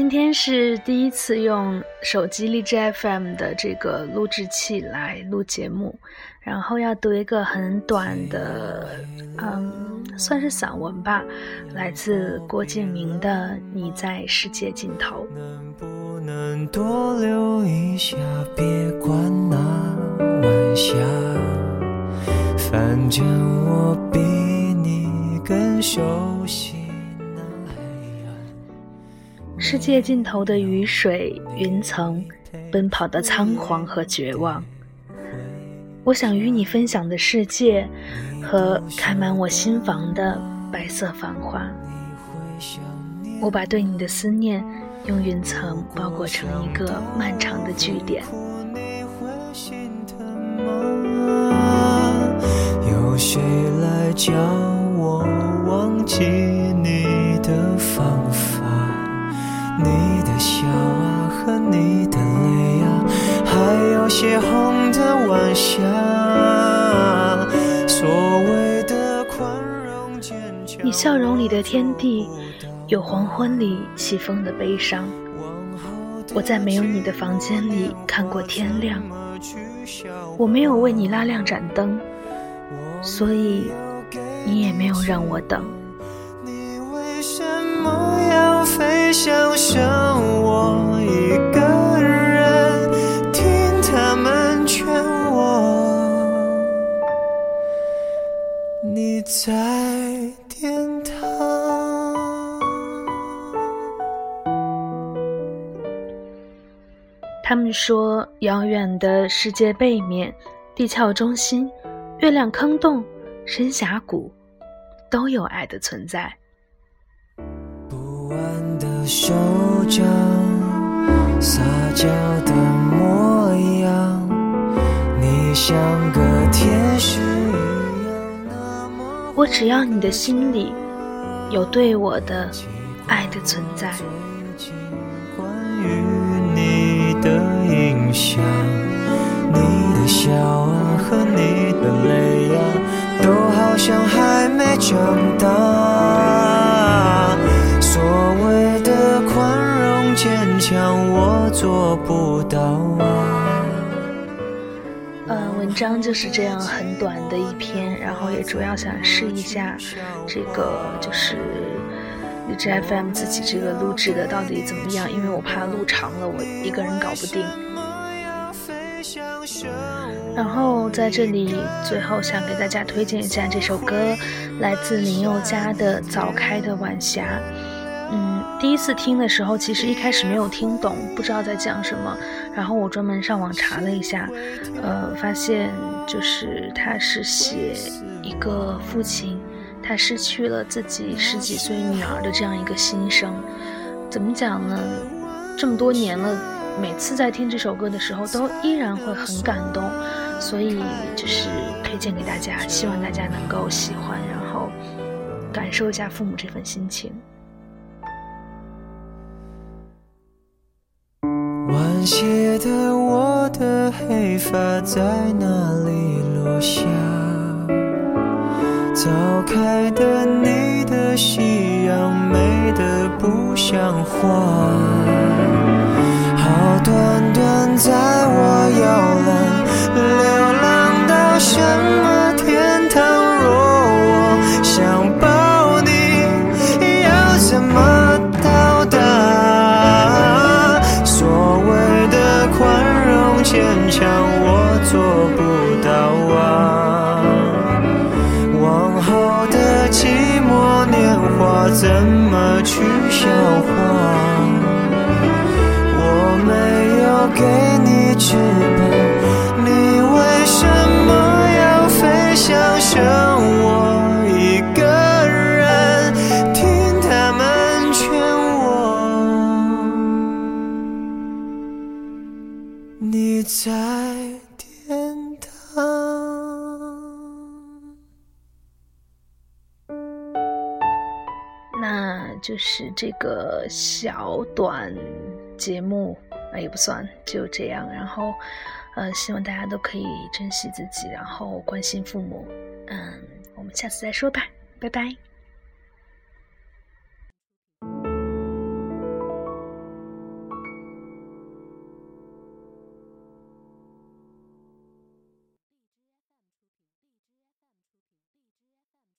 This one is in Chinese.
今天是第一次用手机荔枝 FM 的这个录制器来录节目，然后要读一个很短的，嗯，算是散文吧，来自郭敬明的《你在世界尽头》。能不能多留一下，别管那晚霞，反正我比你更熟悉。世界尽头的雨水、云层，奔跑的仓皇和绝望。我想与你分享的世界，和开满我心房的白色繁花。我把对你的思念，用云层包裹成一个漫长的句点。有谁来教笑啊，和你的泪啊，还有邂逅的晚霞。所谓的宽容坚强。你笑容里的天地，有黄昏里起风的悲伤。我在没有你的房间里看过天亮。我没有为你拉亮盏灯，所以你也没有让我等。你在天堂。他们说，遥远的世界背面、地壳中心、月亮坑洞、深峡谷，都有爱的存在。不安的手掌撒娇的模样，你像个天。我只要你的心里有对我的爱的存在。关于你的印象，你的笑啊和你的泪啊，都好像还没长大。所谓的宽容坚强。我做不到啊。呃，文章就是这样很短的一篇，然后也主要想试一下这个就是荔枝 FM 自己这个录制的到底怎么样，因为我怕录长了我一个人搞不定。然后在这里最后想给大家推荐一下这首歌，来自林宥嘉的《早开的晚霞》。第一次听的时候，其实一开始没有听懂，不知道在讲什么。然后我专门上网查了一下，呃，发现就是他是写一个父亲，他失去了自己十几岁女儿的这样一个心声。怎么讲呢？这么多年了，每次在听这首歌的时候，都依然会很感动。所以就是推荐给大家，希望大家能够喜欢，然后感受一下父母这份心情。晚些的我的黑发在哪里落下？早开的你的夕阳美得不像话。好端端在我摇篮流浪到什么强，我做不到啊！往后的寂寞年华，怎么去消化？我没有给你全。在天堂。那。就是这个小短节目啊，也不算，就这样。然后，呃，希望大家都可以珍惜自己，然后关心父母。嗯，我们下次再说吧，拜拜。